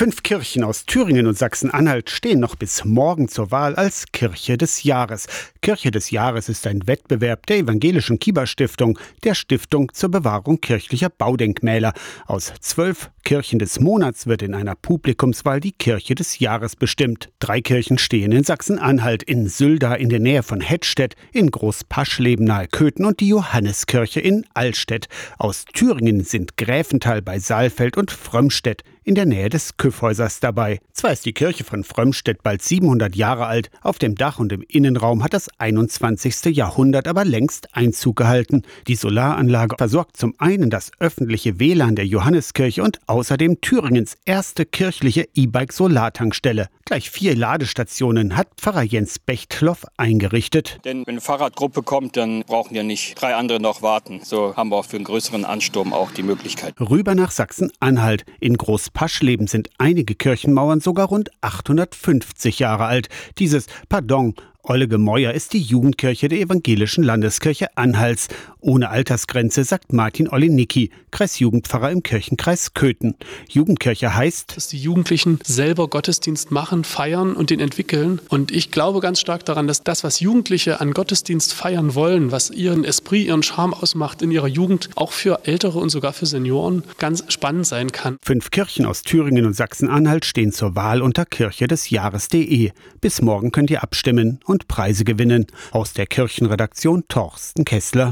Fünf Kirchen aus Thüringen und Sachsen-Anhalt stehen noch bis morgen zur Wahl als Kirche des Jahres. Kirche des Jahres ist ein Wettbewerb der Evangelischen Kieber-Stiftung, der Stiftung zur Bewahrung kirchlicher Baudenkmäler. Aus zwölf Kirchen des Monats wird in einer Publikumswahl die Kirche des Jahres bestimmt. Drei Kirchen stehen in Sachsen-Anhalt, in Sylda in der Nähe von Hettstedt, in Großpaschleben nahe Köthen und die Johanneskirche in Allstedt. Aus Thüringen sind Gräfenthal bei Saalfeld und Frömmstedt in der Nähe des Küffhäusers dabei. Zwar ist die Kirche von Frömmstedt bald 700 Jahre alt, auf dem Dach und im Innenraum hat das 21. Jahrhundert aber längst Einzug gehalten. Die Solaranlage versorgt zum einen das öffentliche WLAN der Johanneskirche und außerdem Thüringens erste kirchliche E-Bike-Solartankstelle. Gleich vier Ladestationen hat Pfarrer Jens Bechtloff eingerichtet. Denn wenn eine Fahrradgruppe kommt, dann brauchen ja nicht drei andere noch warten. So haben wir auch für einen größeren Ansturm auch die Möglichkeit. Rüber nach Sachsen-Anhalt. In Großpaschleben sind einige Kirchenmauern sogar rund 850 Jahre alt. Dieses, pardon, Olle Gemäuer ist die Jugendkirche der Evangelischen Landeskirche Anhals. Ohne Altersgrenze, sagt Martin Olinicki, Kreisjugendpfarrer im Kirchenkreis Köthen. Jugendkirche heißt, dass die Jugendlichen selber Gottesdienst machen, feiern und den entwickeln. Und ich glaube ganz stark daran, dass das, was Jugendliche an Gottesdienst feiern wollen, was ihren Esprit, ihren Charme ausmacht in ihrer Jugend, auch für Ältere und sogar für Senioren ganz spannend sein kann. Fünf Kirchen aus Thüringen und Sachsen-Anhalt stehen zur Wahl unter kirche des Jahres.de. Bis morgen könnt ihr abstimmen und Preise gewinnen. Aus der Kirchenredaktion Torsten Kessler.